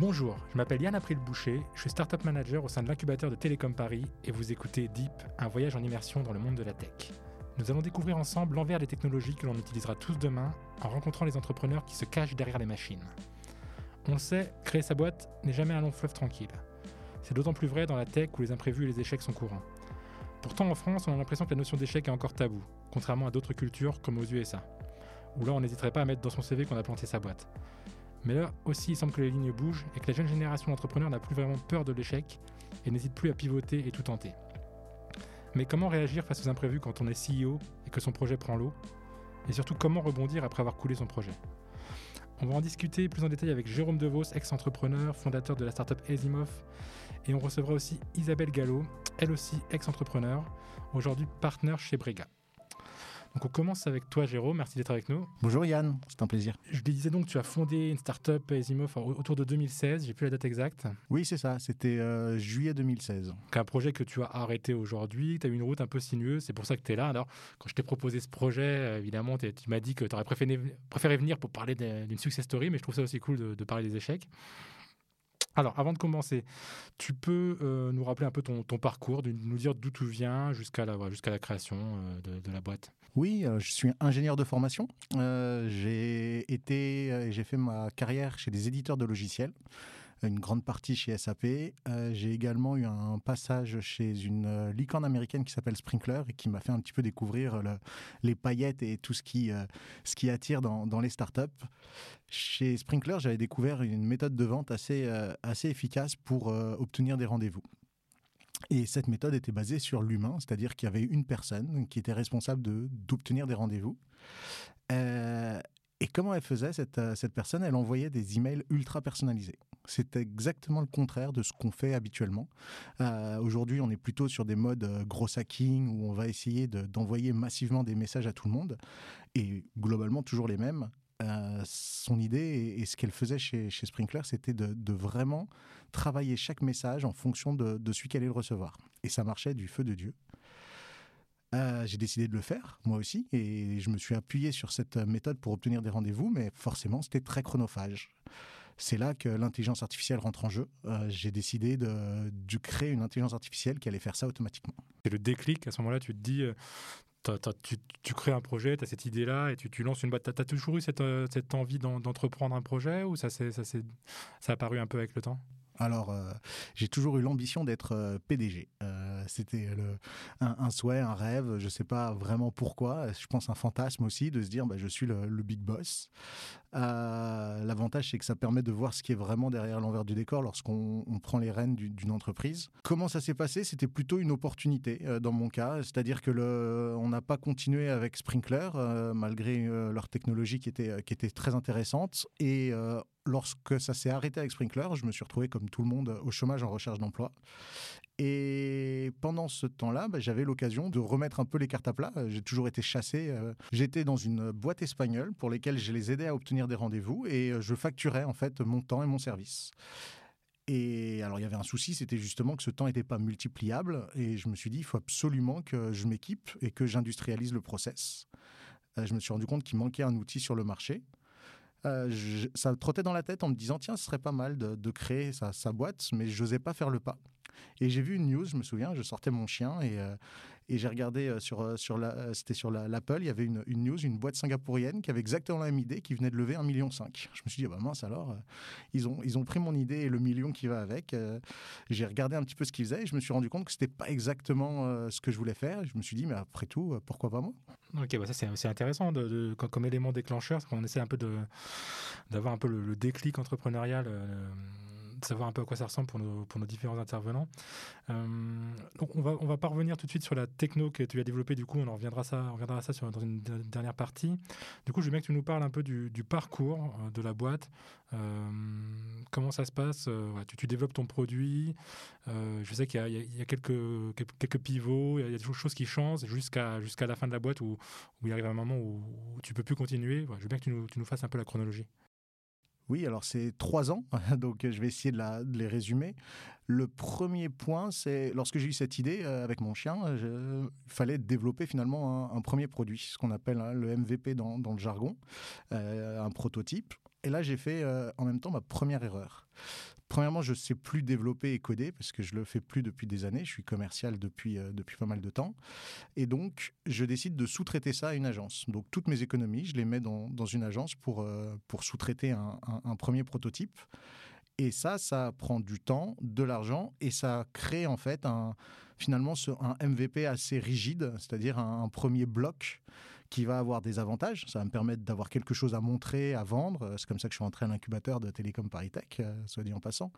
Bonjour, je m'appelle Yann April Boucher, je suis Startup Manager au sein de l'incubateur de Télécom Paris et vous écoutez Deep, un voyage en immersion dans le monde de la tech. Nous allons découvrir ensemble l'envers des technologies que l'on utilisera tous demain en rencontrant les entrepreneurs qui se cachent derrière les machines. On le sait, créer sa boîte n'est jamais un long fleuve tranquille. C'est d'autant plus vrai dans la tech où les imprévus et les échecs sont courants. Pourtant, en France, on a l'impression que la notion d'échec est encore tabou, contrairement à d'autres cultures comme aux USA, où là on n'hésiterait pas à mettre dans son CV qu'on a planté sa boîte. Mais là aussi, il semble que les lignes bougent et que la jeune génération d'entrepreneurs n'a plus vraiment peur de l'échec et n'hésite plus à pivoter et tout tenter. Mais comment réagir face aux imprévus quand on est CEO et que son projet prend l'eau? Et surtout, comment rebondir après avoir coulé son projet? On va en discuter plus en détail avec Jérôme Devos, ex-entrepreneur, fondateur de la startup Asimov. Et on recevra aussi Isabelle Gallo, elle aussi ex-entrepreneur, aujourd'hui partenaire chez Brega. Donc on commence avec toi Jérôme, merci d'être avec nous. Bonjour Yann, c'est un plaisir. Je disais donc tu as fondé une startup Asimov autour de 2016, j'ai plus la date exacte. Oui c'est ça, c'était euh, juillet 2016. Un projet que tu as arrêté aujourd'hui, tu as eu une route un peu sinueuse, c'est pour ça que tu es là. Alors quand je t'ai proposé ce projet, euh, évidemment tu m'as dit que tu aurais préféré, préféré, venir pour parler d'une success story, mais je trouve ça aussi cool de, de parler des échecs. Alors, avant de commencer, tu peux euh, nous rappeler un peu ton, parcours, de nous dire d'où tu viens jusqu'à la, création euh, de, la boîte Oui, euh, je suis ingénieur de formation. j'ai été, j'ai fait ma carrière chez des éditeurs de logiciels une grande partie chez SAP. Euh, j'ai également eu un passage chez une euh, licorne américaine qui s'appelle Sprinkler et qui m'a fait un petit peu découvrir les paillettes et tout ce qui, euh, attire dans, les startups. Chez Sprinkler, j'avais découvert une méthode de vente assez, assez efficace pour obtenir des rendez-vous. Et cette méthode était basée sur l'humain, c'est-à-dire qu'il y avait une personne qui était responsable d'obtenir des rendez-vous. et comment elle faisait, cette, cette personne? Elle envoyait des emails ultra personnalisés. C'est exactement le contraire de ce qu'on fait habituellement. Euh, aujourd'hui, on est plutôt sur des modes euh, gros hacking où on va essayer d'envoyer massivement des messages à tout le monde et globalement toujours les mêmes. Euh, son idée et, ce qu'elle faisait chez, Sprinkler, c'était de, vraiment travailler chaque message en fonction de, celui qu'elle allait le recevoir. Et ça marchait du feu de Dieu. j'ai décidé de le faire, moi aussi, et je me suis appuyé sur cette méthode pour obtenir des rendez-vous, mais forcément, c'était très chronophage. C'est là que l'intelligence artificielle rentre en jeu. Euh, j'ai décidé de, créer une intelligence artificielle qui allait faire ça automatiquement. C'est le déclic, à ce moment-là, tu te dis, euh, tu, crées un projet, tu as cette idée-là et tu, lances une boîte. Tu as, toujours eu cette, euh, envie d'entreprendre un projet ou ça, ça, ça a apparu un peu avec le temps? Alors, euh, j'ai toujours eu l'ambition d'être euh, PDG. Euh, c'était un, souhait, un rêve, je ne sais pas vraiment pourquoi. Je pense un fantasme aussi de se dire, bah, je suis le, big boss. L'avantage, c'est que ça permet de voir ce qui est vraiment derrière l'envers du décor lorsqu'on prend les rênes d'une entreprise. Comment ça s'est passé? C'était plutôt une opportunité dans mon cas, c'est-à-dire que on n'a pas continué avec Sprinkler malgré leur technologie qui qui était très intéressante et lorsque ça s'est arrêté avec Sprinkler, je me suis retrouvé comme tout le monde au chômage en recherche d'emploi. Et pendant ce temps-là, bah, j'avais l'occasion de remettre un peu les cartes à plat. J'ai toujours été chassé. Euh, j'étais dans une boîte espagnole pour lesquelles je les aidais à obtenir des rendez-vous et euh, je facturais en fait mon temps et mon service. Et alors il y avait un souci, c'était justement que ce temps n'était pas multipliable et je me suis dit il faut absolument que je m'équipe et que j'industrialise le process. Euh, je me suis rendu compte qu'il manquait un outil sur le marché euh, ça trottait dans la tête en me disant tiens, ce serait pas mal de, créer sa, sa, boîte, mais je n'osais pas faire le pas. Et j'ai vu une news, je me souviens, je sortais mon chien et, euh, et j'ai regardé euh, sur, euh, sur la, c'était sur l'Apple, il y avait une, une, news, une boîte singapourienne qui avait exactement la même idée, qui venait de lever 1,5 million. Je me suis dit, ah bah mince alors, ils, ont, ils ont pris mon idée et le million qui va avec. j'ai regardé un petit peu ce qu'ils faisaient et je me suis rendu compte que c'était pas exactement ce que je voulais faire. Je me suis dit, mais après tout, pourquoi pas moi? Ok, bah ça c'est intéressant de, comme élément déclencheur, on essaie un peu d'avoir un peu le déclic entrepreneurial savoir un peu à quoi ça ressemble pour nos, pour nos différents intervenants. Euh, donc on va, on va pas revenir tout de suite sur la techno que tu as développée, du coup on en reviendra ça, on reviendra à ça sur, dans une dernière partie. Du coup je veux bien que tu nous parles un peu du, parcours euh, de la boîte, euh, comment ça se passe, tu, développes ton produit, je sais qu'il y, y, a quelques, quelques pivots, il y a des choses qui changent jusqu'à jusqu'à la fin de la boîte où, où il arrive un moment où, où tu peux plus continuer. je veux bien que tu nous, tu nous fasses un peu la chronologie. Oui, alors c'est trois ans, donc je vais essayer de, les résumer. Le premier point, c'est lorsque j'ai eu cette idée euh, avec mon chien, il fallait développer finalement un, premier produit, ce qu'on appelle hein, le MVP dans, le jargon, euh, un prototype. Et là, j'ai fait en même temps ma première erreur. Premièrement, je sais plus développer et coder parce que je le fais plus depuis des années. Je suis commercial depuis, euh, depuis pas mal de temps. Et donc, je décide de sous-traiter ça à une agence. Donc, toutes mes économies, je les mets dans, dans une agence pour, euh, pour sous-traiter un, premier prototype. Et ça, ça prend du temps, de l'argent et ça crée en fait un, finalement un MVP assez rigide, c'est-à-dire un premier bloc qui va avoir des avantages. Ça va me permettre d'avoir quelque chose à montrer, à vendre. C'est comme ça que je suis entré à l'incubateur de Télécom Paris Tech, euh, soit dit en passant.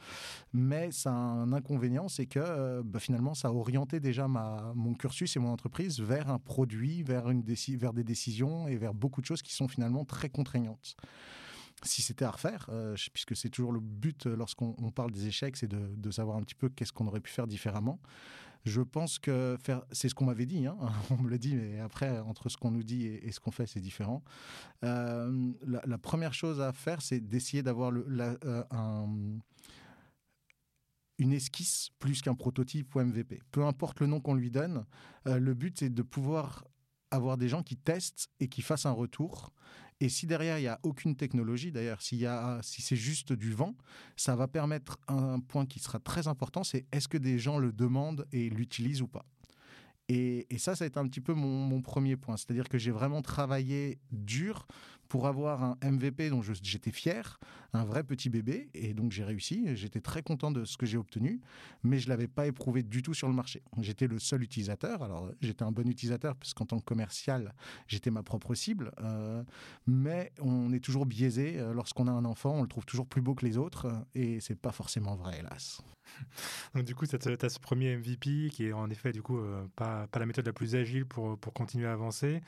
Mais ça un inconvénient, c'est que euh, bah, finalement, ça a orienté déjà ma, mon cursus et mon entreprise vers un produit, vers, une vers des décisions et vers beaucoup de choses qui sont finalement très contraignantes si c'était à refaire, euh, puisque c'est toujours le but lorsqu'on parle des échecs, c'est de, de, savoir un petit peu qu'est-ce qu'on aurait pu faire différemment. Je pense que faire, c'est ce qu'on m'avait dit, hein. on me le dit, mais après, entre ce qu'on nous dit et, ce qu'on fait, c'est différent. Euh, la, première chose à faire, c'est d'essayer d'avoir euh, une esquisse plus qu'un prototype ou MVP. Peu importe le nom qu'on lui donne, euh, le but, c'est de pouvoir avoir des gens qui testent et qui fassent un retour et si derrière, il n'y a aucune technologie, d'ailleurs, si c'est juste du vent, ça va permettre un point qui sera très important, c'est est-ce que des gens le demandent et l'utilisent ou pas et, ça, ça a été un petit peu mon, premier point. C'est-à-dire que j'ai vraiment travaillé dur pour avoir un MVP dont j'étais fier, un vrai petit bébé. Et donc j'ai réussi. J'étais très content de ce que j'ai obtenu, mais je l'avais pas éprouvé du tout sur le marché. J'étais le seul utilisateur. Alors j'étais un bon utilisateur parce qu'en tant que commercial, j'étais ma propre cible. Euh, mais on est toujours biaisé. Euh, lorsqu'on a un enfant, on le trouve toujours plus beau que les autres. Et c'est pas forcément vrai, hélas. Donc du coup, tu as, ce premier MVP qui est en effet du coup euh, pas, la méthode la plus agile pour, continuer à avancer.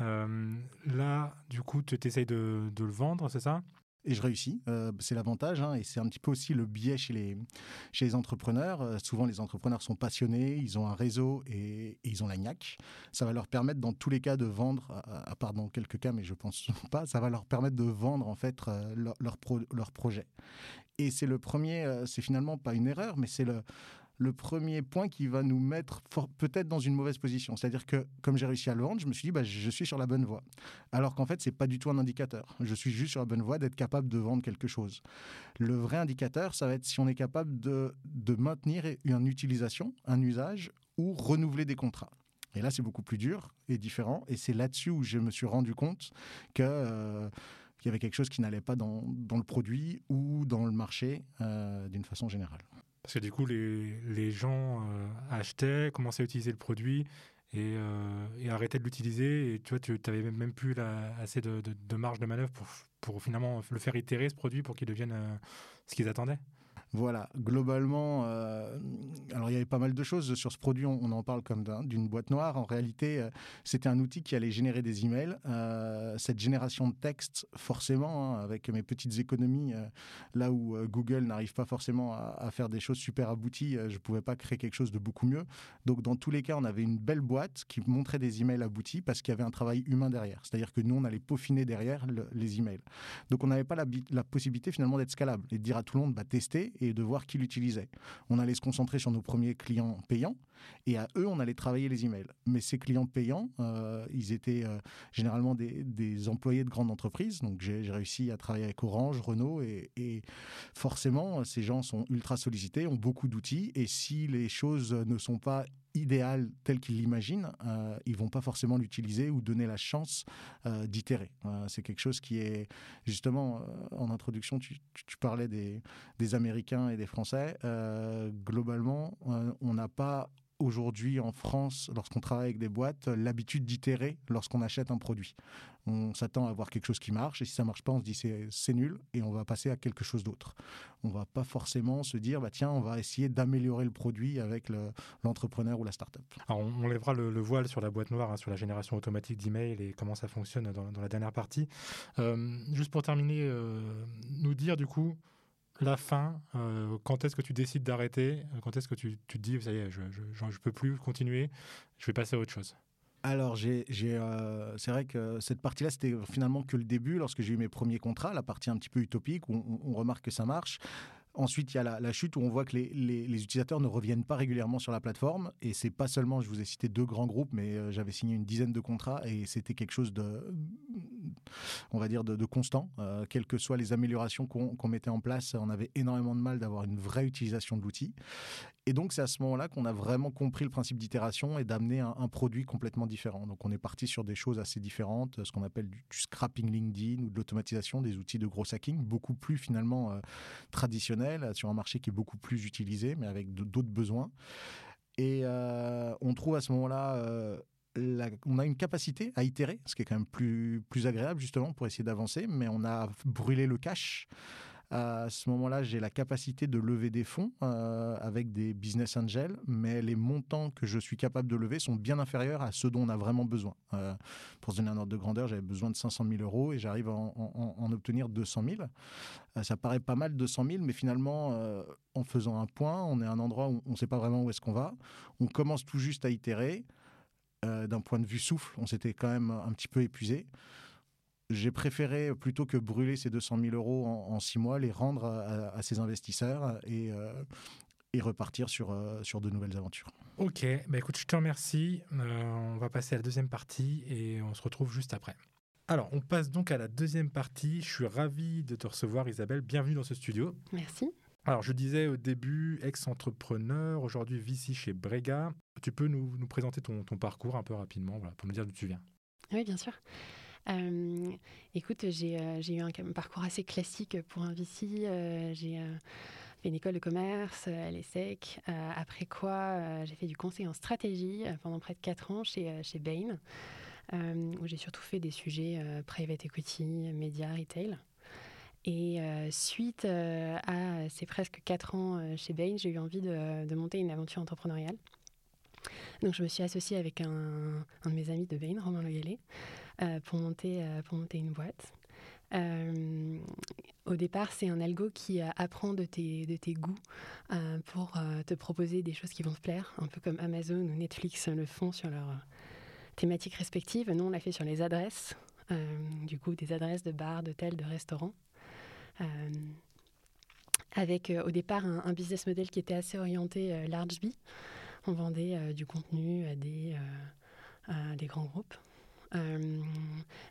Euh, là, du coup, tu essayes de, le vendre, c'est ça? Et je réussis. Euh, c'est l'avantage, hein, et c'est un petit peu aussi le biais chez les, entrepreneurs. souvent, les entrepreneurs sont passionnés, ils ont un réseau et, ils ont la gnaque. Ça va leur permettre, dans tous les cas, de vendre, à, part dans quelques cas, mais je pense pas, ça va leur permettre de vendre en fait leur, leur, projet. Et c'est le premier, euh, c'est finalement pas une erreur, mais c'est le, le premier point qui va nous mettre peut-être dans une mauvaise position. C'est-à-dire que comme j'ai réussi à le vendre, je me suis dit bah, je suis sur la bonne voie. Alors qu'en fait, c'est pas du tout un indicateur. Je suis juste sur la bonne voie d'être capable de vendre quelque chose. Le vrai indicateur, ça va être si on est capable de, maintenir une utilisation, un usage ou renouveler des contrats. Et là, c'est beaucoup plus dur et différent. Et c'est là-dessus où je me suis rendu compte euh, qu'il y avait quelque chose qui n'allait pas dans, dans, le produit ou dans le marché euh, d'une façon générale. Parce que du coup, les, les gens euh, achetaient, commençaient à utiliser le produit et, euh, et arrêtaient de l'utiliser. Et tu vois, tu n'avais même plus la, assez de, de, marge de manœuvre pour, pour finalement le faire itérer, ce produit, pour qu'il devienne ce qu'ils attendaient. Voilà, globalement, euh, alors il y avait pas mal de choses sur ce produit, on, en parle comme d'une boîte noire. En réalité, euh, c'était un outil qui allait générer des emails. Euh, cette génération de texte, forcément, hein, avec mes petites économies, là où Google n'arrive pas forcément à, faire des choses super abouties, je ne pouvais pas créer quelque chose de beaucoup mieux. Donc dans tous les cas, on avait une belle boîte qui montrait des emails aboutis parce qu'il y avait un travail humain derrière. C'est-à-dire que nous, on allait peaufiner derrière les emails. Donc on n'avait pas la, possibilité finalement d'être scalable et de dire à tout le monde, bah, tester et de voir qui l'utilisait. On allait se concentrer sur nos premiers clients payants et à eux, on allait travailler les emails. Mais ces clients payants, euh, ils étaient euh, généralement des, employés de grandes entreprises. Donc j'ai réussi à travailler avec Orange, Renault et, et, forcément, ces gens sont ultra sollicités, ont beaucoup d'outils et si les choses ne sont pas idéal tel qu'ils l'imaginent, euh, ils vont pas forcément l'utiliser ou donner la chance euh, d'itérer. Euh, c'est quelque chose qui est justement en introduction, tu, parlais des, des, Américains et des Français. globalement, on n'a pas aujourd'hui en France, lorsqu'on travaille avec des boîtes, l'habitude d'itérer lorsqu'on achète un produit. On s'attend à avoir quelque chose qui marche, et si ça marche pas, on se dit c'est nul, et on va passer à quelque chose d'autre. On va pas forcément se dire, bah tiens, on va essayer d'améliorer le produit avec l'entrepreneur ou la startup. Alors on, lèvera le, voile sur la boîte noire, hein, sur la génération automatique d'emails et comment ça fonctionne dans, la dernière partie. Euh, juste pour terminer, euh, nous dire du coup, la fin, euh, quand est-ce que tu décides d'arrêter? Quand est-ce que tu, te dis, ça y est, je ne peux plus continuer, je vais passer à autre chose? Alors, j'ai, euh, c'est vrai que cette partie-là, c'était finalement que le début, lorsque j'ai eu mes premiers contrats, la partie un petit peu utopique, où on remarque que ça marche. Ensuite, il y a la, chute où on voit que les, utilisateurs ne reviennent pas régulièrement sur la plateforme. Et c'est pas seulement, je vous ai cité deux grands groupes, mais euh, j'avais signé une dizaine de contrats et c'était quelque chose de, on va dire, de, constant. quelles que soient les améliorations qu'on mettait en place, on avait énormément de mal d'avoir une vraie utilisation de l'outil. Et donc, c'est à ce moment-là qu'on a vraiment compris le principe d'itération et d'amener un, produit complètement différent. Donc, on est parti sur des choses assez différentes, ce qu'on appelle du, scrapping LinkedIn ou de l'automatisation des outils de gros hacking, beaucoup plus finalement euh, traditionnels, sur un marché qui est beaucoup plus utilisé, mais avec d'autres besoins. Et euh, on trouve à ce moment-là... Euh, on a une capacité à itérer, ce qui est quand même plus, plus agréable justement pour essayer d'avancer, mais on a brûlé le cache à ce moment-là, j'ai la capacité de lever des fonds euh, avec des business angels, mais les montants que je suis capable de lever sont bien inférieurs à ceux dont on a vraiment besoin. Euh, pour se donner un ordre de grandeur, j'avais besoin de 500 000 euros et j'arrive à en, obtenir 200 000. Euh, ça paraît pas mal 200 000, mais finalement, en faisant un point, on est à un endroit où on ne sait pas vraiment où est-ce qu'on va. On commence tout juste à itérer. D'un point de vue souffle, on s'était quand même un petit peu épuisé j'ai préféré, plutôt que brûler ces 200 000 euros en, six mois, les rendre à, ces investisseurs et, euh, et repartir sur, euh, sur de nouvelles aventures. Ok, bah écoute, je te remercie. Euh, on va passer à la deuxième partie et on se retrouve juste après. Alors, on passe donc à la deuxième partie. Je suis ravi de te recevoir, Isabelle. Bienvenue dans ce studio. Merci. Alors, je disais au début, ex-entrepreneur, aujourd'hui VC chez Brega. Tu peux nous, nous présenter ton, ton, parcours un peu rapidement voilà, pour nous dire d'où tu viens Oui, bien sûr. Euh, écoute, euh, j'ai eu un, parcours assez classique pour un VC. Euh, j'ai fait une école de commerce à l'ESSEC, après quoi j'ai fait du conseil en stratégie pendant près de 4 ans chez, Bain, où j'ai surtout fait des sujets private equity, médias, retail. Et suite à ces presque 4 ans chez Bain, j'ai eu envie de, monter une aventure entrepreneuriale. Donc je me suis associée avec un, de mes amis de Bain, Romain Le euh, pour, monter, euh, pour monter une boîte. Euh, au départ, c'est un algo qui apprend de tes, de tes goûts pour te proposer des choses qui vont te plaire, un peu comme Amazon ou Netflix le font sur leurs thématiques respectives. Nous, on l'a fait sur les adresses, du coup, des adresses de bars, d'hôtels, de restaurants. avec au départ un, business model qui était assez orienté large B. On vendait du contenu à des, à des grands groupes. Euh,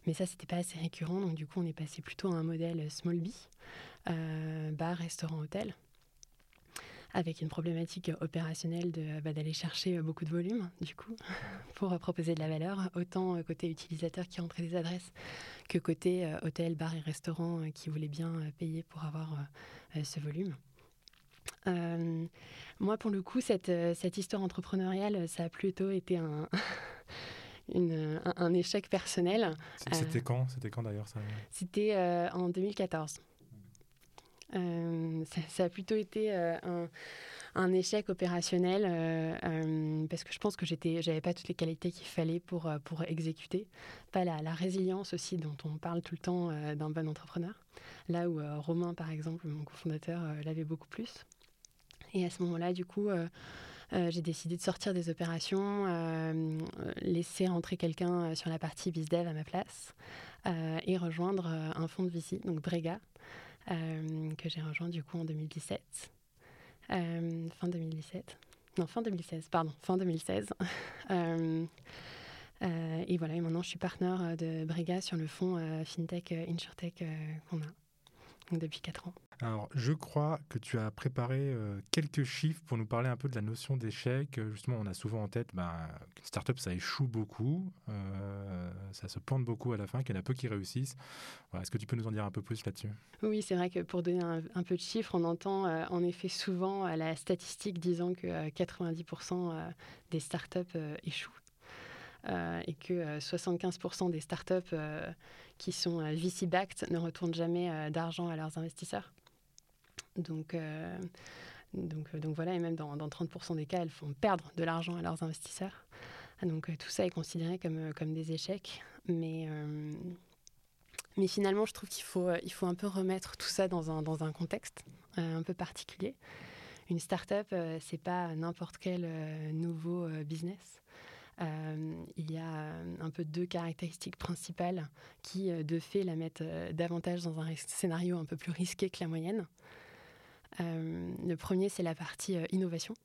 mais ça, c'était pas assez récurrent. Donc, du coup, on est passé plutôt à un modèle small B, euh, bar, restaurant, hôtel avec une problématique opérationnelle de, bah, d'aller chercher beaucoup de volume, du coup, pour proposer de la valeur, autant côté utilisateur qui rentrait des adresses que côté euh, hôtel, bar et restaurant qui voulait bien payer pour avoir ce volume. moi, pour le coup, cette, cette histoire entrepreneuriale, ça a plutôt été un, une, un, échec personnel. C'était euh, quand C'était quand d'ailleurs ça? C'était euh, en 2014. Euh, ça, a plutôt été un, un, échec opérationnel parce que je pense que j'étais, j'avais pas toutes les qualités qu'il fallait pour, pour exécuter, pas la, la, résilience aussi dont on parle tout le temps d'un bon entrepreneur. Là où Romain, par exemple, mon cofondateur, l'avait beaucoup plus. Et à ce moment-là, du coup, euh, j'ai décidé de sortir des opérations, euh, laisser rentrer quelqu'un euh, sur la partie BizDev à ma place et rejoindre un fonds de VC, donc Brega, que j'ai rejoint du coup en 2017. fin 2017. Non, fin 2016, pardon, fin 2016. et voilà, et maintenant je suis partenaire de Brega sur le fonds FinTech, InsurTech qu'on a depuis 4 ans. Alors, je crois que tu as préparé euh, quelques chiffres pour nous parler un peu de la notion d'échec. Euh, justement, on a souvent en tête ben, qu'une startup, ça échoue beaucoup, euh, ça se plante beaucoup à la fin, qu'il y en a peu qui réussissent. Est-ce que tu peux nous en dire un peu plus là-dessus? Oui, c'est vrai que pour donner un, peu de chiffres, on entend en effet souvent la statistique disant que 90% des startups échouent. et que 75% des startups qui sont VC-backed ne retournent jamais d'argent à leurs investisseurs. Donc, euh, donc, euh, donc voilà, et même dans, 30% des cas, elles font perdre de l'argent à leurs investisseurs. Donc euh, tout ça est considéré comme, comme des échecs. Mais, mais finalement, je trouve qu'il faut, faut un peu remettre tout ça dans un, dans un contexte un peu particulier. Une start-up, c'est pas n'importe quel nouveau business. il y a un peu deux caractéristiques principales qui, de fait, la mettent davantage dans un scénario un peu plus risqué que la moyenne. Euh, le premier, c'est la partie euh, innovation.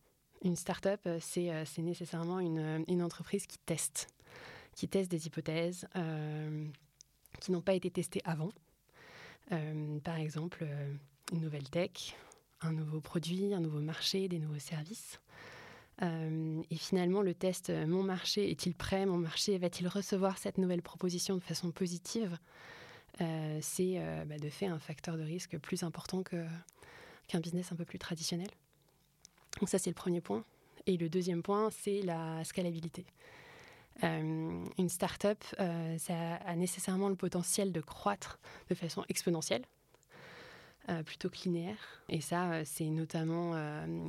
Une start-up, euh, c'est nécessairement une, entreprise qui teste, qui teste des hypothèses, qui n'ont pas été testés avant. par exemple, une nouvelle tech, un nouveau produit, un nouveau marché, des nouveaux services. et finalement, le test Mon marché est-il prêt Mon marché va-t-il recevoir cette nouvelle proposition de façon positive? C'est bah, de fait un facteur de risque plus important qu'un business un peu plus traditionnel. Donc ça, c'est le premier point. Et le deuxième point, c'est la scalabilité. Euh, une start-up, euh, ça a nécessairement le potentiel de croître de façon exponentielle, euh, plutôt que linéaire. Et ça, c'est notamment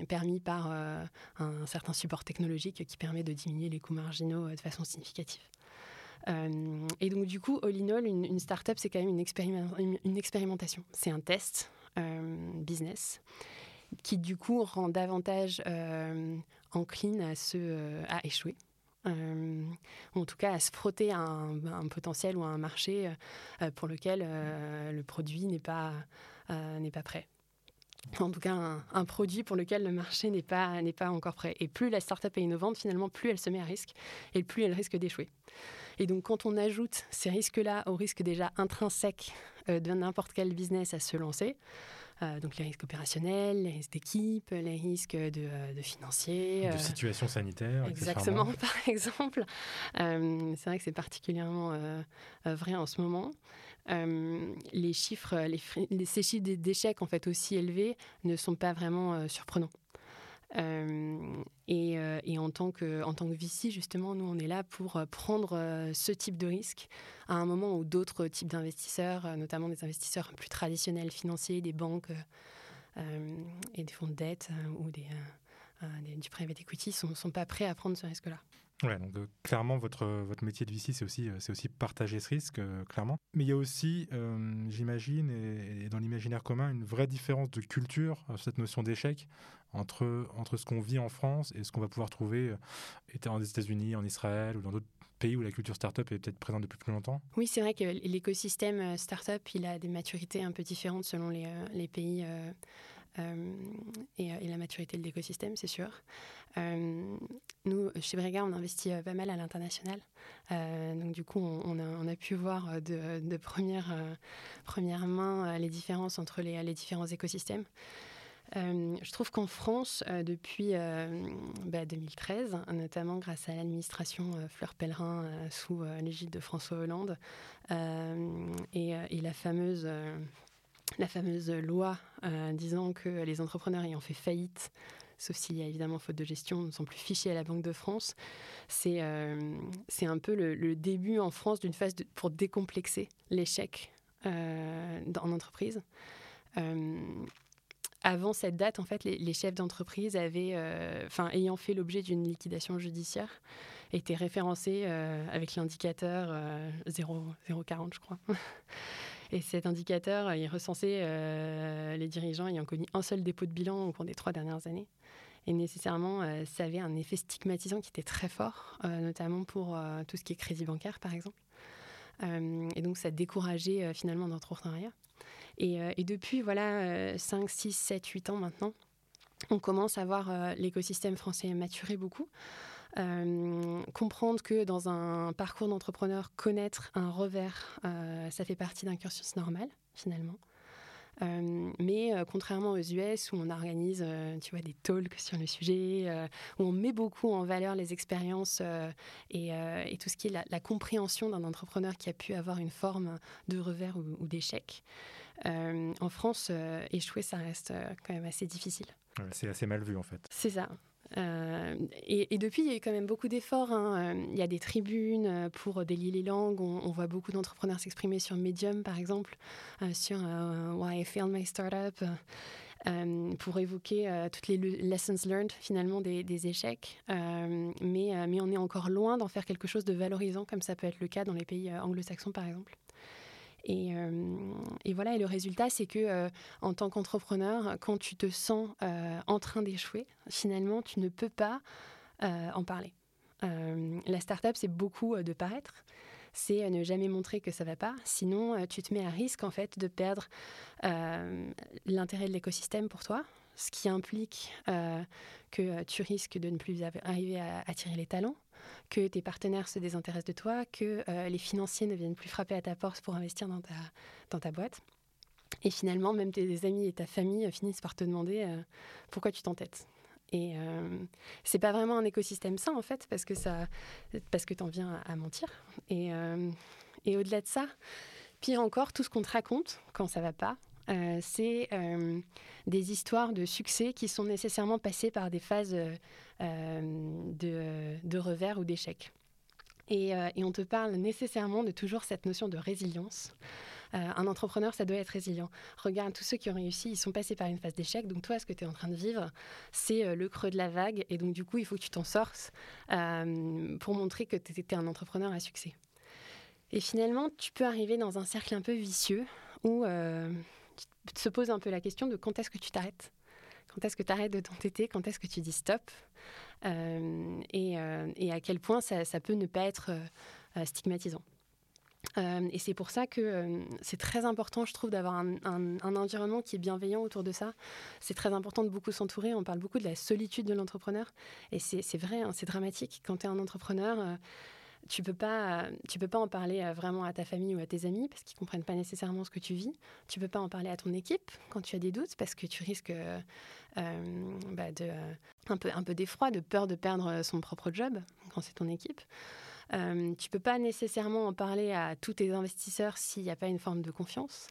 permis par un certain support technologique qui permet de diminuer les coûts marginaux de façon significative. et donc, du coup, all in all, une, une start-up, c'est quand même une, une expérimentation. C'est un test business qui du coup rend davantage euh, encline à, se, euh, à échouer. Euh, en tout cas à se frotter à un, potentiel ou à un marché pour lequel le produit n'est pas, pas prêt. En tout cas, un, produit pour lequel le marché n'est pas, n'est pas encore prêt. Et plus la startup est innovante, finalement, plus elle se met à risque et plus elle risque d'échouer. Et donc, quand on ajoute ces risques-là aux risques déjà intrinsèques de n'importe quel business à se lancer, euh, donc les risques opérationnels, les risques d'équipe, les risques de, euh, financiers. De euh, situation sanitaire. Exactement, par exemple. c'est vrai que c'est particulièrement vrai en ce moment. les chiffres, les, ces chiffres d'échecs en fait aussi élevés ne sont pas vraiment surprenants. Euh, euh, et, en, tant que, en tant que VC, justement, nous, on est là pour euh, prendre ce type de risque à un moment où d'autres types d'investisseurs, notamment des investisseurs plus traditionnels financiers, des banques et des fonds de dette ou des, du private equity, ne sont, sont pas prêts à prendre ce risque-là. Ouais, donc clairement, votre, votre métier de VC, c'est aussi, c'est aussi partager ce risque, clairement. Mais il y a aussi, j'imagine, et, dans l'imaginaire commun, une vraie différence de culture, cette notion d'échec, entre, entre ce qu'on vit en France et ce qu'on va pouvoir trouver euh, aux États-Unis, en Israël ou dans d'autres pays où la culture startup est peut-être présente depuis plus longtemps Oui, c'est vrai que l'écosystème euh, startup, il a des maturités un peu différentes selon euh, les pays et, la maturité de l'écosystème, c'est sûr. nous, chez Brega, on investit pas mal à l'international. donc, du coup, on, a, pu voir de, première, main les différences entre les, différents écosystèmes. Euh, je trouve qu'en France, euh, depuis 2013, euh, bah, notamment grâce à l'administration Fleur Pellerin sous l'égide de François Hollande et, la fameuse la fameuse loi disant que les entrepreneurs ayant fait faillite, sauf s'il y a évidemment faute de gestion, ne sont plus fichés à la Banque de France. C'est c'est un peu le, début en France d'une phase pour décomplexer l'échec en entreprise avant cette date, en fait, les, chefs d'entreprise avaient, euh, enfin, ayant fait l'objet d'une liquidation judiciaire, étaient référencés euh, avec l'indicateur 0,40, euh, je crois. Et cet indicateur, il recensait les dirigeants ayant connu un seul dépôt de bilan au cours des trois dernières années. Et nécessairement, ça avait un effet stigmatisant qui était très fort, notamment pour tout ce qui est crédit bancaire, par exemple. et donc, ça décourageait finalement d'entrepreneuriat. Euh, et, depuis voilà, 5, 6, 7, 8 ans maintenant, on commence à voir euh, l'écosystème français maturer beaucoup. Euh, comprendre que dans un parcours d'entrepreneur, connaître un revers, ça fait partie d'un cursus normal finalement. mais contrairement aux US où on organise, tu vois, des talks sur le sujet, où on met beaucoup en valeur les expériences et, tout ce qui est la, compréhension d'un entrepreneur qui a pu avoir une forme de revers ou d'échec. Euh, en France, euh, échouer, ça reste euh, quand même assez difficile. c'est assez mal vu en fait. C'est ça. Et, depuis, il y a eu quand même beaucoup d'efforts. Hein. Il y a des tribunes pour délier les langues. On, voit beaucoup d'entrepreneurs s'exprimer sur Medium, par exemple, sur Why I Failed My Startup, pour évoquer toutes les lessons learned finalement des, échecs. mais on est encore loin d'en faire quelque chose de valorisant, comme ça peut être le cas dans les pays anglo-saxons, par exemple. Euh, et, voilà, et le résultat, c'est que euh, en tant qu'entrepreneur, quand tu te sens euh, en train d'échouer, finalement, tu ne peux pas en parler. la start-up, c'est beaucoup de paraître c'est ne jamais montrer que ça va pas. Sinon, tu te mets à risque en fait de perdre l'intérêt de l'écosystème pour toi, ce qui implique que tu risques de ne plus arriver à attirer les talents, que tes partenaires se désintéressent de toi, que les financiers ne viennent plus frapper à ta porte pour investir dans ta, boîte. Et finalement, même tes amis et ta famille finissent par te demander pourquoi tu t'entêtes. Et euh, c'est pas vraiment un écosystème sain en fait, parce que ça, parce que viens à, mentir. Et, euh, et au-delà de ça, pire encore, tout ce qu'on te raconte quand ça va pas, euh, c'est des histoires de succès qui sont nécessairement passées par des phases de, de, revers ou d'échecs. Et, on te parle nécessairement de toujours cette notion de résilience. Euh, un entrepreneur, ça doit être résilient. Regarde, tous ceux qui ont réussi, ils sont passés par une phase d'échec. Donc toi, ce que tu es en train de vivre, c'est euh, le creux de la vague. Et donc du coup, il faut que tu t'en sortes euh, pour montrer que tu étais un entrepreneur à succès. Et finalement, tu peux arriver dans un cercle un peu vicieux où tu te se poses un peu la question de quand est-ce que tu t'arrêtes? Quand est-ce que tu arrêtes de t'entêter? Quand est-ce que tu dis stop? Et, à quel point ça, peut ne pas être stigmatisant. Euh, et c'est pour ça que euh, c'est très important, je trouve, d'avoir un, environnement qui est bienveillant autour de ça. C'est très important de beaucoup s'entourer. On parle beaucoup de la solitude de l'entrepreneur. Et c'est vrai, hein, c'est dramatique. Quand tu es un entrepreneur, euh, tu peux pas, tu peux pas en parler vraiment à ta famille ou à tes amis parce qu'ils comprennent pas nécessairement ce que tu vis. Tu peux pas en parler à ton équipe quand tu as des doutes parce que tu risques bah, de, un peu, un peu d'effroi, de peur de perdre son propre job quand c'est ton équipe. Euh, tu peux pas nécessairement en parler à tous tes investisseurs s'il n'y a pas une forme de confiance.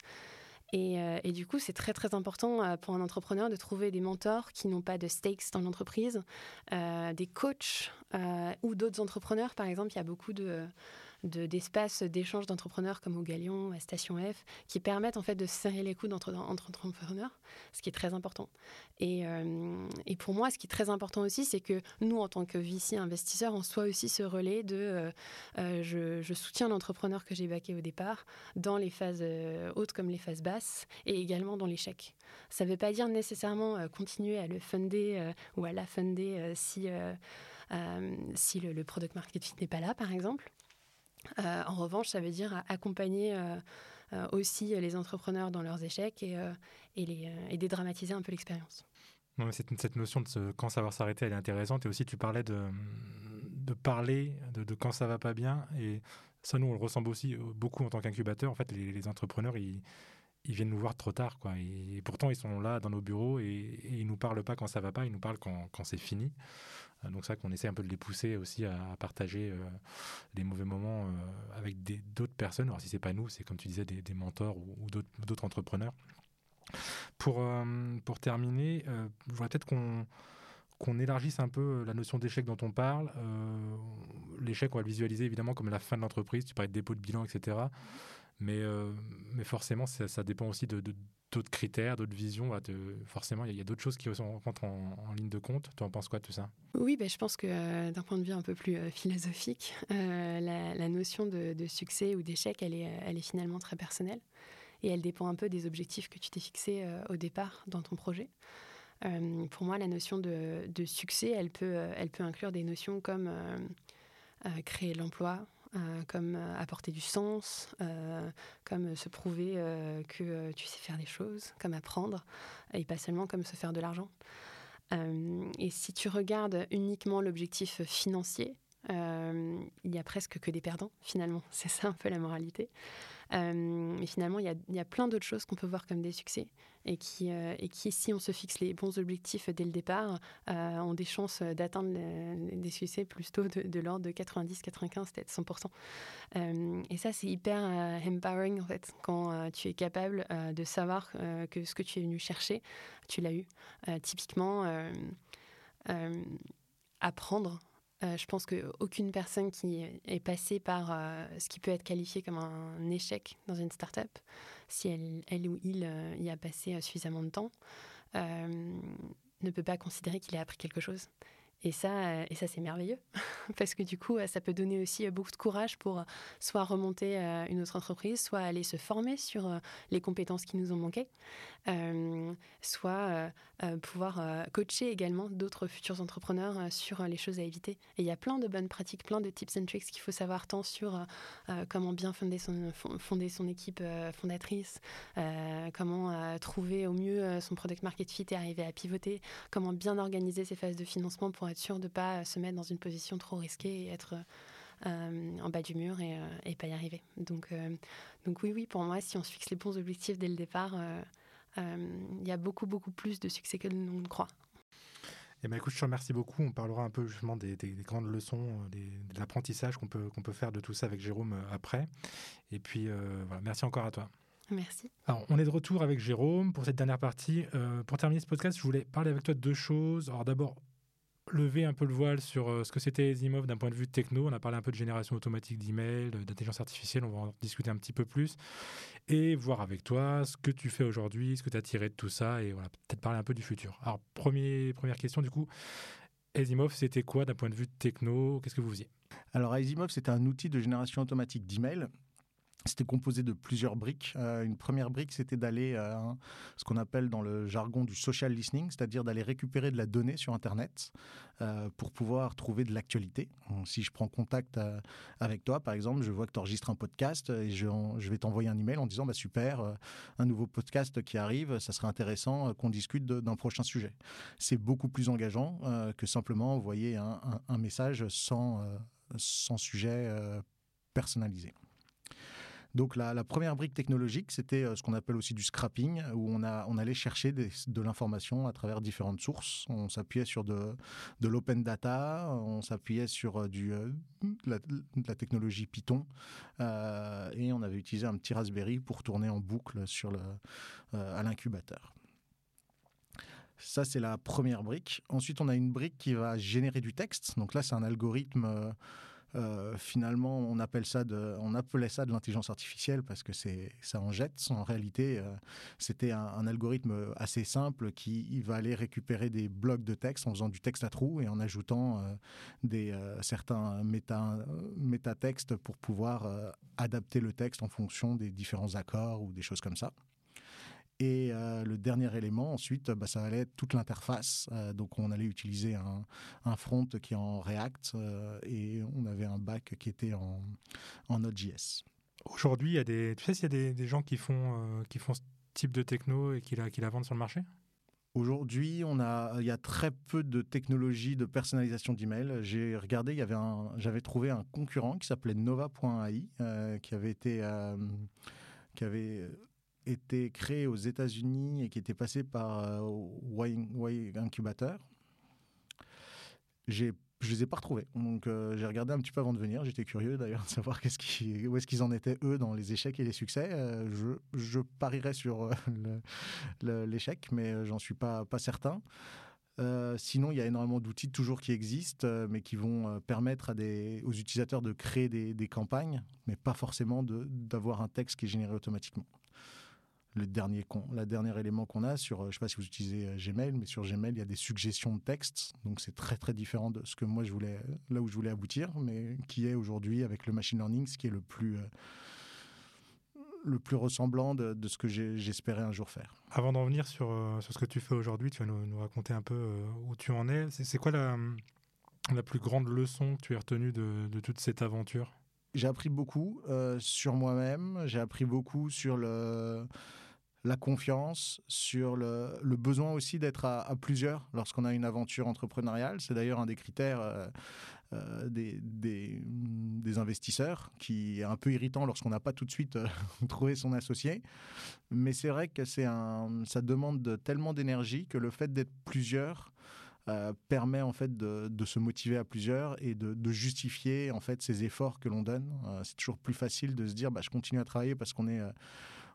Et, euh, du coup, c'est très très important euh, pour un entrepreneur de trouver des mentors qui n'ont pas de stakes dans l'entreprise, des coachs ou d'autres entrepreneurs. Par exemple, il y a beaucoup de, d'espaces d'échange d'entrepreneurs comme au Galion, à Station F, qui permettent en fait de serrer les coudes entre, entre entrepreneurs, ce qui est très important. Et, euh, et, pour moi, ce qui est très important aussi, c'est que nous, en tant que VC investisseurs, on soit aussi ce relais de euh, euh, je, je, soutiens l'entrepreneur que j'ai baqué au départ dans les phases hautes comme les phases basses et également dans l'échec. Ça ne veut pas dire nécessairement continuer à le funder ou à la funder si, si le product market fit n'est pas là, par exemple. Euh, en revanche, ça veut dire accompagner euh, euh, aussi les entrepreneurs dans leurs échecs et, et, dédramatiser un peu l'expérience. cette, notion de quand savoir s'arrêter, elle est intéressante. Et aussi, tu parlais de, parler de, quand ça va pas bien. Et ça, nous, on le ressent aussi beaucoup en tant qu'incubateur. En fait, les, entrepreneurs, ils, viennent nous voir trop tard. Quoi. Et, pourtant, ils sont là dans nos bureaux et, et ils nous parlent pas quand ça va pas, ils nous parlent quand c'est fini. Euh, donc ça qu'on essaie un peu de les pousser aussi à, partager euh, les mauvais moments euh, avec d'autres personnes. Alors si c'est pas nous, c'est comme tu disais des, mentors ou, d'autres entrepreneurs. Pour, pour terminer, je voudrais peut-être qu'on qu'on élargisse un peu la notion d'échec dont on parle. L'échec, on va le visualiser évidemment comme la fin de l'entreprise. Tu parlais de dépôt de bilan, etc. Mais, mais forcément, ça, dépend aussi de, d'autres critères, d'autres visions. forcément, il y a, d'autres choses qui rentrent en, ligne de compte. Tu en penses quoi de tout ça? Oui, ben, je pense que euh, d'un point de vue un peu plus euh, philosophique, euh, la, notion de, succès ou d'échec, elle est, finalement très personnelle. Et elle dépend un peu des objectifs que tu t'es fixés au départ dans ton projet. pour moi, la notion de, de, succès, elle peut, elle peut inclure des notions comme créer l'emploi, euh, comme euh, apporter du sens, euh, comme se prouver que tu sais faire des choses, comme apprendre, et pas seulement comme se faire de l'argent. et si tu regardes uniquement l'objectif financier, il n'y a presque que des perdants, finalement. C'est ça un peu la moralité. Mais finalement, il y a, plein d'autres choses qu'on peut voir comme des succès et qui, euh, et qui, si on se fixe les bons objectifs dès le départ, euh, ont des chances d'atteindre des succès plutôt de, de l'ordre de 90, 95, peut-être 100%. et ça, c'est hyper empowering en fait, quand tu es capable de savoir que ce que tu es venu chercher, tu l'as eu. typiquement, apprendre euh, je pense qu'aucune personne qui est passée par euh, ce qui peut être qualifié comme un échec dans une start-up, si elle, elle ou il euh, y a passé suffisamment de temps, ne peut pas considérer qu'il a appris quelque chose. Et ça, et ça c'est merveilleux, parce que du coup, ça peut donner aussi beaucoup de courage pour soit remonter une autre entreprise, soit aller se former sur les compétences qui nous ont manqué, soit pouvoir coacher également d'autres futurs entrepreneurs sur les choses à éviter. Et il y a plein de bonnes pratiques, plein de tips and tricks qu'il faut savoir tant sur comment bien fonder son, fonder son équipe fondatrice, comment trouver au mieux son product market fit et arriver à pivoter, comment bien organiser ses phases de financement pour être sûr de ne pas se mettre dans une position trop risquée et être euh, en bas du mur et, euh, pas y arriver. Donc, euh, donc oui, oui, pour moi, si on se fixe les bons objectifs dès le départ, il y a beaucoup, beaucoup plus de succès que l'on ne croit. Eh ben, écoute, je te remercie beaucoup. On parlera un peu justement des, grandes leçons, de l'apprentissage qu'on peut, qu'on peut faire de tout ça avec Jérôme après. Et puis, voilà, merci encore à toi. Merci. Alors, on est de retour avec Jérôme pour cette dernière partie. pour terminer ce podcast, je voulais parler avec toi de deux choses. Alors, d'abord, lever un peu le voile sur euh, ce que c'était Asimov d'un point de vue techno. On a parlé un peu de génération automatique d'emails, d'intelligence artificielle, on va en discuter un petit peu plus. Et voir avec toi ce que tu fais aujourd'hui, ce que tu as tiré de tout ça, et voilà, peut-être parler un peu du futur. Alors, premier, première question du coup, Asimov, c'était quoi d'un point de vue techno? Qu'est-ce que vous faisiez? Alors, Asimov, c'était un outil de génération automatique d'emails c'était composé de plusieurs briques. Euh, une première brique, c'était d'aller euh, ce qu'on appelle dans le jargon du social listening, c'est-à-dire d'aller récupérer de la donnée sur Internet euh, pour pouvoir trouver de l'actualité. Si je prends contact avec toi, par exemple, je vois que tu enregistres un podcast et je, vais t'envoyer un email en disant bah, super, un nouveau podcast qui arrive, ça serait intéressant qu'on discute d'un prochain sujet. C'est beaucoup plus engageant que simplement envoyer un, message sans sujet personnalisé. Donc la, première brique technologique, c'était euh, ce qu'on appelle aussi du scrapping, où on, allait chercher de l'information à travers différentes sources. On s'appuyait sur de, de l'open data, on s'appuyait sur euh, euh, la, technologie Python, et on avait utilisé un petit Raspberry pour tourner en boucle sur à l'incubateur. Ça, c'est la première brique. Ensuite, on a une brique qui va générer du texte. Donc là, c'est un algorithme euh, finalement, on, appelle ça on appelait ça de l'intelligence artificielle parce que c'est, ça en jette. En réalité, euh, c'était un, algorithme assez simple qui va aller récupérer des blocs de texte en faisant du texte à trous et en ajoutant euh, des, certains méta, métatextes pour pouvoir adapter le texte en fonction des différents accords ou des choses comme ça. Et euh, le dernier élément, ensuite, bah, ça allait être toute l'interface. Euh, donc, on allait utiliser un, front qui est en React euh, et on avait un back qui était en, en Node.js. Aujourd'hui, il y a des, tu sais s'il y a des, gens qui font, qui font ce type de techno et qui la, qui la vendent sur le marché? Aujourd'hui, on a, il y a très peu de technologies de personnalisation d'email. J'ai regardé, il y avait un, j'avais trouvé un concurrent qui s'appelait Nova.ai, qui avait été, qui avait été créé aux États-Unis et qui était passé par euh, y, Incubator. J'ai je les ai pas retrouvés. Donc euh, j'ai regardé un petit peu avant de venir. J'étais curieux d'ailleurs de savoir qu'est-ce qui, où est-ce qu'ils en étaient eux dans les échecs et les succès. Euh, je, je, parierais sur l'échec, mais j'en suis pas pas certain. sinon, il y a énormément d'outils toujours qui existent, mais qui vont permettre à des, aux utilisateurs de créer des, des campagnes, mais pas forcément d'avoir un texte qui est généré automatiquement le dernier, la dernier élément qu'on a sur, euh, je ne sais pas si vous utilisez euh, Gmail, mais sur Gmail, il y a des suggestions de texte. Donc c'est très très différent de ce que moi je voulais, là où je voulais aboutir, mais qui est aujourd'hui avec le machine learning, ce qui est le plus, euh, le plus ressemblant de, ce que j'espérais un jour faire. Avant d'en venir sur, sur ce que tu fais aujourd'hui, tu vas nous, raconter un peu où tu en es. C'est quoi la, la plus grande leçon que tu as retenue de, de toute cette aventure? J'ai appris beaucoup sur moi-même, j'ai appris beaucoup sur le, la confiance, sur le, besoin aussi d'être à, plusieurs lorsqu'on a une aventure entrepreneuriale. C'est d'ailleurs un des critères euh, euh, des, investisseurs qui est un peu irritant lorsqu'on n'a pas tout de suite euh, trouvé son associé. Mais c'est vrai que c'est un, ça demande tellement d'énergie que le fait d'être plusieurs permet en fait de, se motiver à plusieurs et de, de, justifier en fait ces efforts que l'on donne. c'est toujours plus facile de se dire bah, je continue à travailler parce qu'on est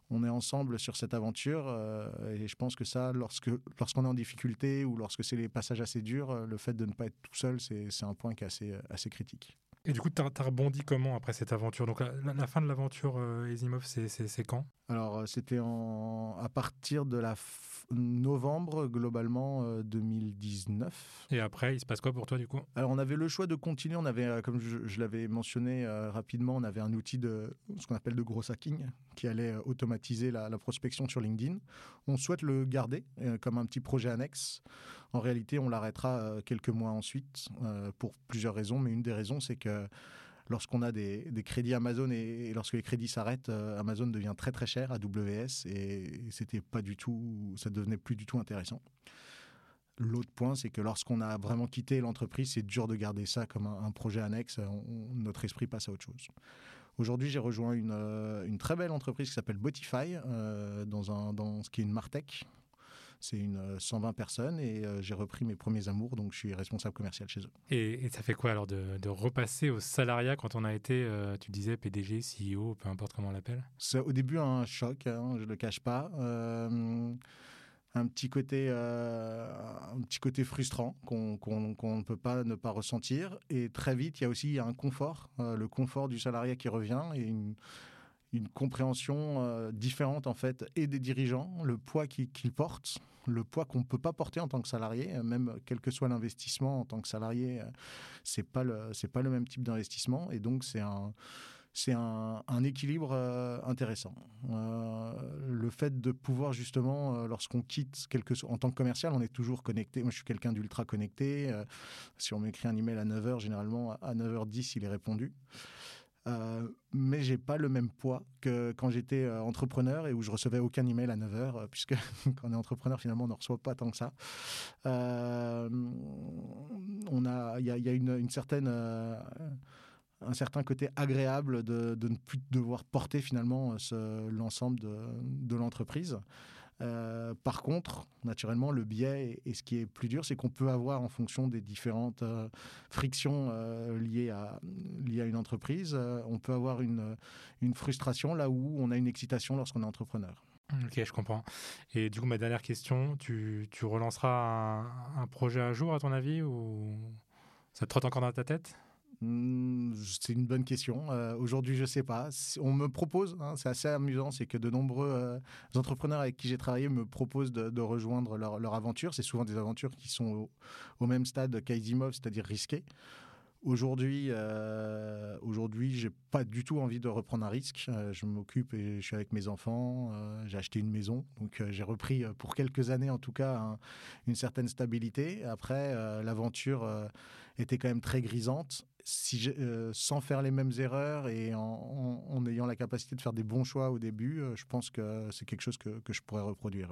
on est ensemble sur cette aventure. Euh, et je pense que ça, lorsque lorsqu'on est en difficulté ou lorsque c'est les passages assez durs, euh, le fait de ne pas être tout seul, c'est un point qui est assez, assez critique. Et du coup, tu as, rebondi comment après cette aventure? Donc la, fin de l'aventure euh, Esimov, c'est quand? Alors c'était à partir de la novembre globalement 2019. Et après, il se passe quoi pour toi du coup? Alors on avait le choix de continuer. On avait, comme je, l'avais mentionné rapidement, on avait un outil de ce qu'on appelle de gros hacking qui allait automatiser la, prospection sur LinkedIn. On souhaite le garder comme un petit projet annexe. En réalité, on l'arrêtera euh, quelques mois ensuite euh, pour plusieurs raisons, mais une des raisons, c'est que lorsqu'on a des, crédits Amazon et, lorsque les crédits s'arrêtent, euh, Amazon devient très très cher, AWS, et, c'était pas du tout, ça devenait plus du tout intéressant. L'autre point, c'est que lorsqu'on a vraiment quitté l'entreprise, c'est dur de garder ça comme un, projet annexe. notre esprit passe à autre chose. Aujourd'hui, j'ai rejoint une, très belle entreprise qui s'appelle Botify, dans, un, dans ce qui est une Martech, c'est une 120 euh, personnes et euh, j'ai repris mes premiers amours, donc je suis responsable commercial chez eux. Et, ça fait quoi alors de, repasser au salariat quand on a été, euh, tu disais, PDG, CEO, peu importe comment on l'appelle? C'est au début un choc, hein, je ne le cache pas. Un petit côté, un petit côté frustrant qu'on ne peut pas ne pas ressentir. Et très vite, il y a aussi un confort, le confort du salariat qui revient et une, une compréhension euh, différente en fait et des dirigeants, le poids qu'ils portent, le poids qu'on ne peut pas porter en tant que salarié, euh, même quel que soit l'investissement en tant que salarié, euh, c'est pas le c'est pas le même type d'investissement et donc c'est un c'est un, équilibre intéressant. le fait de pouvoir justement, lorsqu'on quitte quelque en tant que commercial, on est toujours connecté. Moi, je suis quelqu'un d'ultra connecté. si on m'écrit un email à 9h, généralement à 9h10, il est répondu. Euh, mais j'ai pas le même poids que quand j'étais euh, entrepreneur et où je recevais aucun email à 9 h euh, puisque quand on est entrepreneur finalement on ne reçoit pas tant que ça. on a, il y a, une, certaine un certain côté agréable de, de, ne plus devoir porter finalement l'ensemble de, de l'entreprise. Euh, par contre, naturellement, le biais et, ce qui est plus dur, c'est qu'on peut avoir, en fonction des différentes euh, frictions euh, liées, à, liées à une entreprise, on peut avoir une, une frustration là où on a une excitation lorsqu'on est entrepreneur. Ok, je comprends. Et du coup, ma dernière question, tu, tu relanceras un, un, projet à jour, à ton avis, ou ça te trotte encore dans ta tête? Hmm, c'est une bonne question. Euh, aujourd'hui, je ne sais pas. On me propose, hein, c'est assez amusant, c'est que de nombreux euh, entrepreneurs avec qui j'ai travaillé me proposent de, rejoindre leur, aventure. C'est souvent des aventures qui sont au, même stade qu'Aizimov, c'est-à-dire risquées. Aujourd'hui, euh, aujourd'hui, j'ai pas du tout envie de reprendre un risque. Euh, je m'occupe et je suis avec mes enfants. j'ai acheté une maison, donc j'ai repris pour quelques années, en tout cas, une certaine stabilité. Après, l'aventure était quand même très grisante si euh, sans faire les mêmes erreurs et en, ayant la capacité de faire des bons choix au début, euh, je pense que c'est quelque chose que, je pourrais reproduire.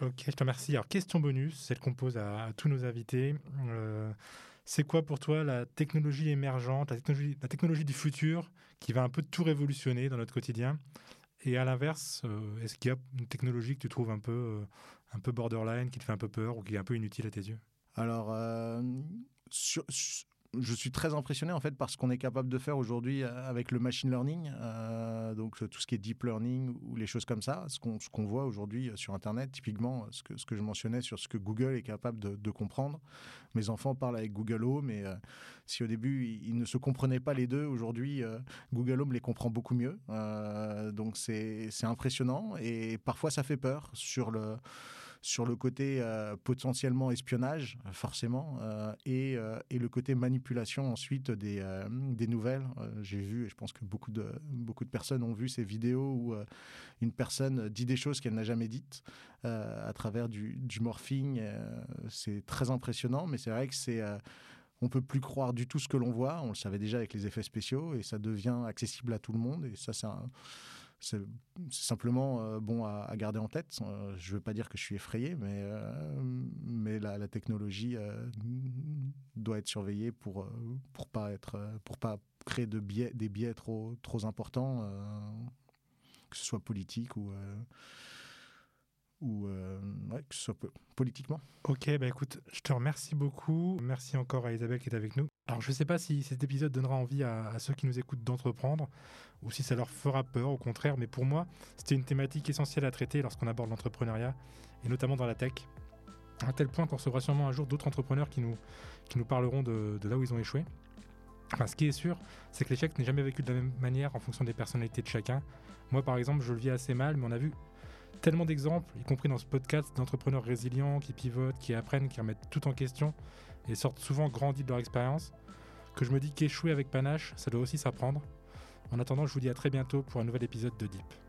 Ok, je te remercie. Alors, question bonus, celle qu'on pose à, tous nos invités. Euh, c'est quoi pour toi la technologie émergente, la technologie, la technologie du futur qui va un peu tout révolutionner dans notre quotidien? Et à l'inverse, est-ce qu'il y a une technologie que tu trouves un peu, un peu borderline, qui te fait un peu peur ou qui est un peu inutile à tes yeux? Alors, sur, je suis très impressionné en fait par ce qu'on est capable de faire aujourd'hui euh, avec le machine learning, euh, donc tout ce qui est deep learning ou les choses comme ça, ce qu'on voit aujourd'hui euh, sur Internet, typiquement ce que, je mentionnais sur ce que Google est capable de, comprendre. Mes enfants parlent avec Google Home, mais si au début ils, ne se comprenaient pas les deux, aujourd'hui Google Home les comprend beaucoup mieux. donc c'est impressionnant et parfois ça fait peur sur le sur le côté euh, potentiellement espionnage, forcément, euh, et, euh, et, le côté manipulation ensuite des, des nouvelles. J'ai vu, et je pense que beaucoup de, beaucoup de personnes ont vu ces vidéos où une personne dit des choses qu'elle n'a jamais dites à travers du, du morphing. c'est très impressionnant, mais c'est vrai que c'est on peut plus croire du tout ce que l'on voit. On le savait déjà avec les effets spéciaux et ça devient accessible à tout le monde. Et ça, c'est un, c'est simplement euh, bon à, garder en tête. Euh, je ne veux pas dire que je suis effrayé, mais, euh, mais la, technologie doit être surveillée pour pour pas pas créer de biais, des biais trop trop importants, que ce soit politique ou ou que ce soit politiquement. Ok, bah écoute, je te remercie beaucoup. Merci encore à Isabelle qui est avec nous. Alors je ne sais pas si cet épisode donnera envie à ceux qui nous écoutent d'entreprendre ou si ça leur fera peur, au contraire. Mais pour moi, c'était une thématique essentielle à traiter lorsqu'on aborde l'entrepreneuriat, et notamment dans la tech. À tel point qu'on recevra sûrement un jour d'autres entrepreneurs qui nous, qui nous parleront de, là où ils ont échoué. Enfin, ce qui est sûr, c'est que l'échec n'est jamais vécu de la même manière en fonction des personnalités de chacun. Moi, par exemple, je le vis assez mal, mais on a vu tellement d'exemples, y compris dans ce podcast, d'entrepreneurs résilients qui pivotent, qui apprennent, qui remettent tout en question et sortent souvent grandis de leur expérience, que je me dis qu'échouer avec panache, ça doit aussi s'apprendre. En attendant, je vous dis à très bientôt pour un nouvel épisode de Deep.